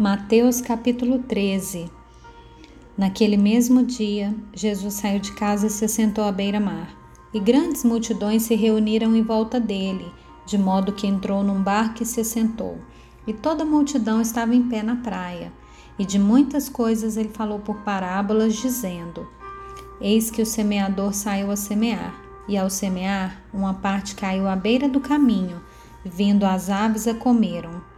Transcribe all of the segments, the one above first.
Mateus capítulo 13 Naquele mesmo dia, Jesus saiu de casa e se sentou à beira-mar. E grandes multidões se reuniram em volta dele, de modo que entrou num barco e se sentou. E toda a multidão estava em pé na praia. E de muitas coisas ele falou por parábolas, dizendo: Eis que o semeador saiu a semear, e ao semear, uma parte caiu à beira do caminho, vindo as aves a comeram.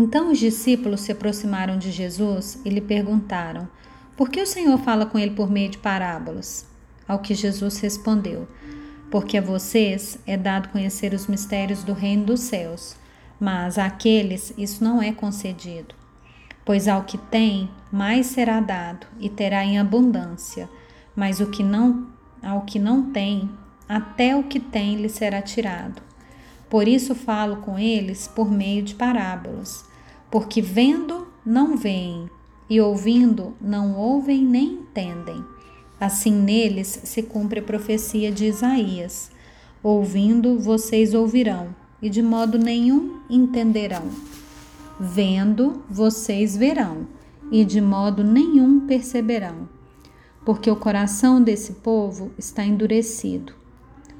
Então os discípulos se aproximaram de Jesus e lhe perguntaram: Por que o Senhor fala com ele por meio de parábolas? Ao que Jesus respondeu: Porque a vocês é dado conhecer os mistérios do reino dos céus, mas àqueles isso não é concedido. Pois ao que tem, mais será dado e terá em abundância, mas o que não, ao que não tem, até o que tem lhe será tirado. Por isso falo com eles por meio de parábolas porque vendo não veem, e ouvindo não ouvem nem entendem. Assim neles se cumpre a profecia de Isaías: Ouvindo vocês ouvirão, e de modo nenhum entenderão. Vendo vocês verão, e de modo nenhum perceberão. Porque o coração desse povo está endurecido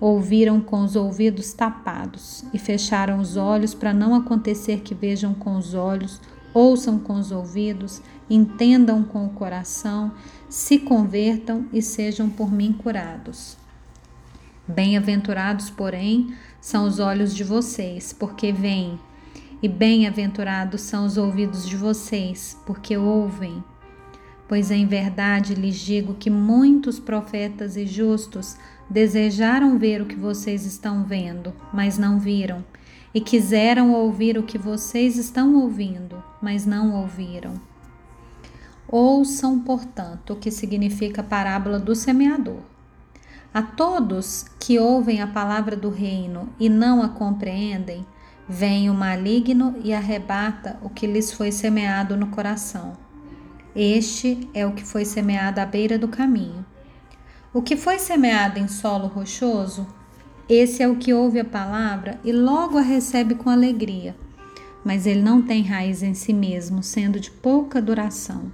ouviram com os ouvidos tapados e fecharam os olhos para não acontecer que vejam com os olhos, ouçam com os ouvidos, entendam com o coração, se convertam e sejam por mim curados. Bem-aventurados, porém, são os olhos de vocês, porque veem, e bem-aventurados são os ouvidos de vocês, porque ouvem. Pois em verdade lhes digo que muitos profetas e justos desejaram ver o que vocês estão vendo, mas não viram, e quiseram ouvir o que vocês estão ouvindo, mas não ouviram. Ouçam, portanto, o que significa a parábola do semeador. A todos que ouvem a palavra do reino e não a compreendem, vem o maligno e arrebata o que lhes foi semeado no coração. Este é o que foi semeado à beira do caminho. O que foi semeado em solo rochoso, esse é o que ouve a palavra e logo a recebe com alegria, mas ele não tem raiz em si mesmo, sendo de pouca duração.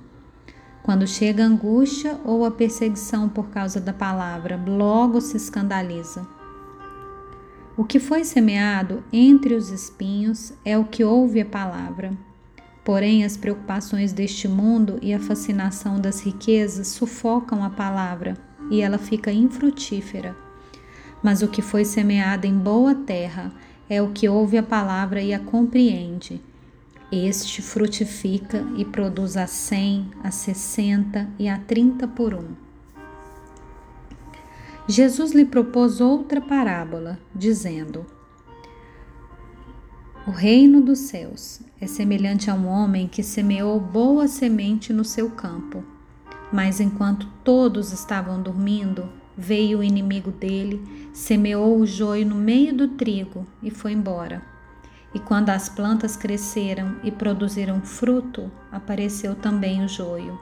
Quando chega a angústia ou a perseguição por causa da palavra, logo se escandaliza. O que foi semeado entre os espinhos é o que ouve a palavra Porém, as preocupações deste mundo e a fascinação das riquezas sufocam a palavra e ela fica infrutífera. Mas o que foi semeado em boa terra é o que ouve a palavra e a compreende. Este frutifica e produz a cem, a sessenta e a trinta por um. Jesus lhe propôs outra parábola, dizendo: o reino dos céus é semelhante a um homem que semeou boa semente no seu campo. Mas enquanto todos estavam dormindo, veio o inimigo dele, semeou o joio no meio do trigo e foi embora. E quando as plantas cresceram e produziram fruto, apareceu também o joio.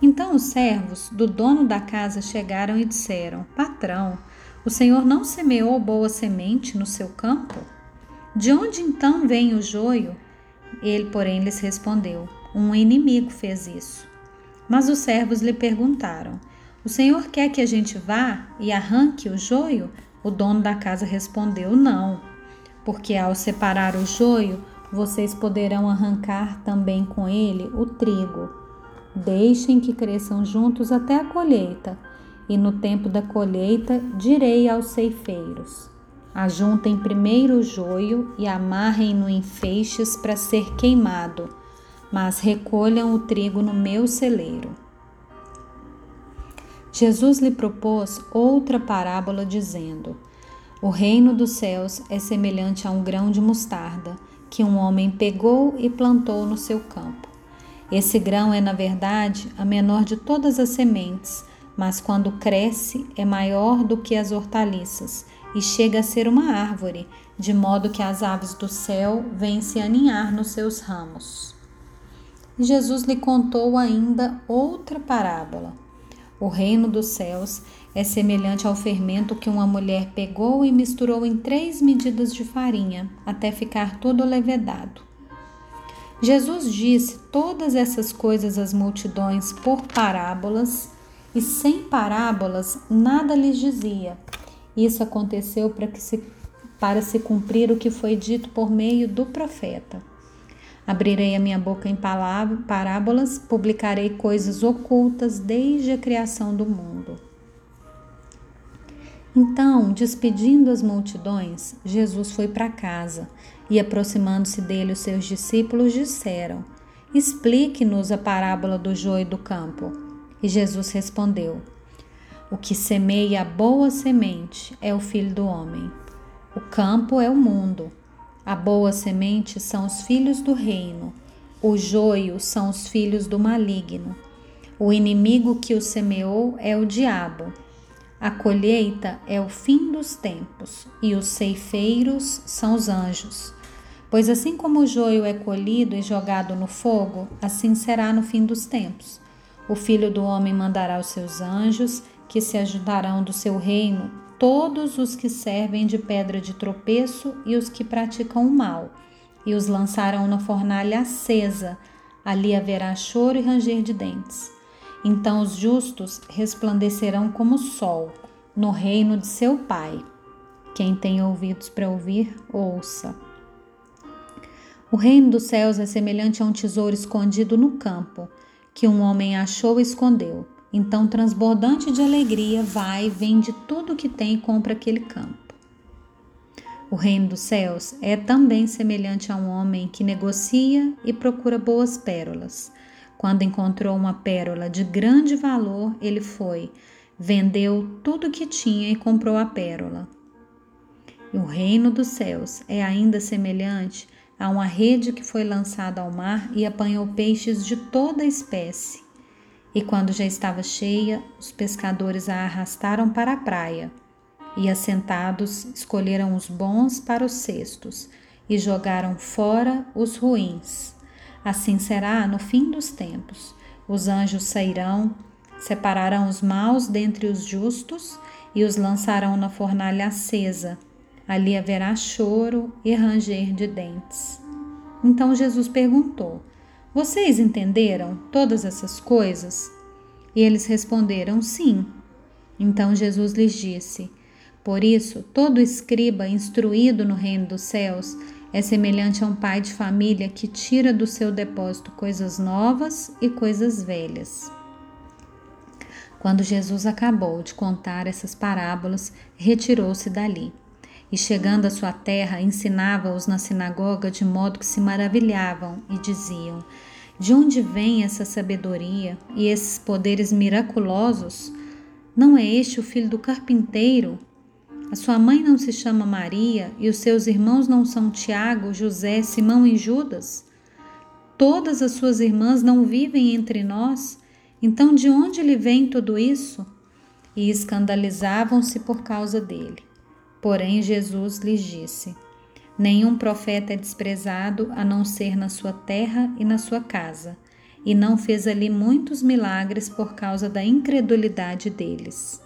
Então os servos do dono da casa chegaram e disseram: Patrão, o senhor não semeou boa semente no seu campo? De onde então vem o joio? Ele, porém, lhes respondeu: Um inimigo fez isso. Mas os servos lhe perguntaram: O senhor quer que a gente vá e arranque o joio? O dono da casa respondeu: Não, porque ao separar o joio, vocês poderão arrancar também com ele o trigo. Deixem que cresçam juntos até a colheita, e no tempo da colheita direi aos ceifeiros: Ajuntem primeiro o joio e amarrem-no em feixes para ser queimado, mas recolham o trigo no meu celeiro. Jesus lhe propôs outra parábola, dizendo: O reino dos céus é semelhante a um grão de mostarda, que um homem pegou e plantou no seu campo. Esse grão é, na verdade, a menor de todas as sementes, mas quando cresce é maior do que as hortaliças e chega a ser uma árvore, de modo que as aves do céu vêm se aninhar nos seus ramos. Jesus lhe contou ainda outra parábola. O reino dos céus é semelhante ao fermento que uma mulher pegou e misturou em três medidas de farinha, até ficar todo levedado. Jesus disse todas essas coisas às multidões por parábolas, e sem parábolas nada lhes dizia. Isso aconteceu para, que se, para se cumprir o que foi dito por meio do profeta. Abrirei a minha boca em parábolas, publicarei coisas ocultas desde a criação do mundo. Então, despedindo as multidões, Jesus foi para casa e, aproximando-se dele, os seus discípulos disseram: Explique-nos a parábola do joio do campo. E Jesus respondeu: O que semeia a boa semente é o filho do homem. O campo é o mundo. A boa semente são os filhos do reino. O joio são os filhos do maligno. O inimigo que o semeou é o diabo. A colheita é o fim dos tempos, e os ceifeiros são os anjos. Pois assim como o joio é colhido e jogado no fogo, assim será no fim dos tempos. O filho do homem mandará os seus anjos, que se ajudarão do seu reino todos os que servem de pedra de tropeço e os que praticam o mal, e os lançarão na fornalha acesa. Ali haverá choro e ranger de dentes. Então os justos resplandecerão como o sol no reino de seu Pai. Quem tem ouvidos para ouvir, ouça. O reino dos céus é semelhante a um tesouro escondido no campo, que um homem achou e escondeu. Então, transbordante de alegria, vai, vende tudo o que tem e compra aquele campo. O reino dos céus é também semelhante a um homem que negocia e procura boas pérolas. Quando encontrou uma pérola de grande valor, ele foi, vendeu tudo o que tinha e comprou a pérola. E o reino dos céus é ainda semelhante a uma rede que foi lançada ao mar e apanhou peixes de toda espécie. E quando já estava cheia, os pescadores a arrastaram para a praia. E assentados, escolheram os bons para os cestos e jogaram fora os ruins. Assim será no fim dos tempos. Os anjos sairão, separarão os maus dentre os justos e os lançarão na fornalha acesa. Ali haverá choro e ranger de dentes. Então Jesus perguntou: Vocês entenderam todas essas coisas? E eles responderam: Sim. Então Jesus lhes disse: Por isso, todo escriba instruído no reino dos céus é semelhante a um pai de família que tira do seu depósito coisas novas e coisas velhas. Quando Jesus acabou de contar essas parábolas, retirou-se dali. E chegando à sua terra, ensinava-os na sinagoga de modo que se maravilhavam e diziam: De onde vem essa sabedoria e esses poderes miraculosos? Não é este o filho do carpinteiro? A sua mãe não se chama Maria e os seus irmãos não são Tiago, José, Simão e Judas? Todas as suas irmãs não vivem entre nós? Então de onde lhe vem tudo isso? E escandalizavam-se por causa dele. Porém, Jesus lhes disse: Nenhum profeta é desprezado a não ser na sua terra e na sua casa. E não fez ali muitos milagres por causa da incredulidade deles.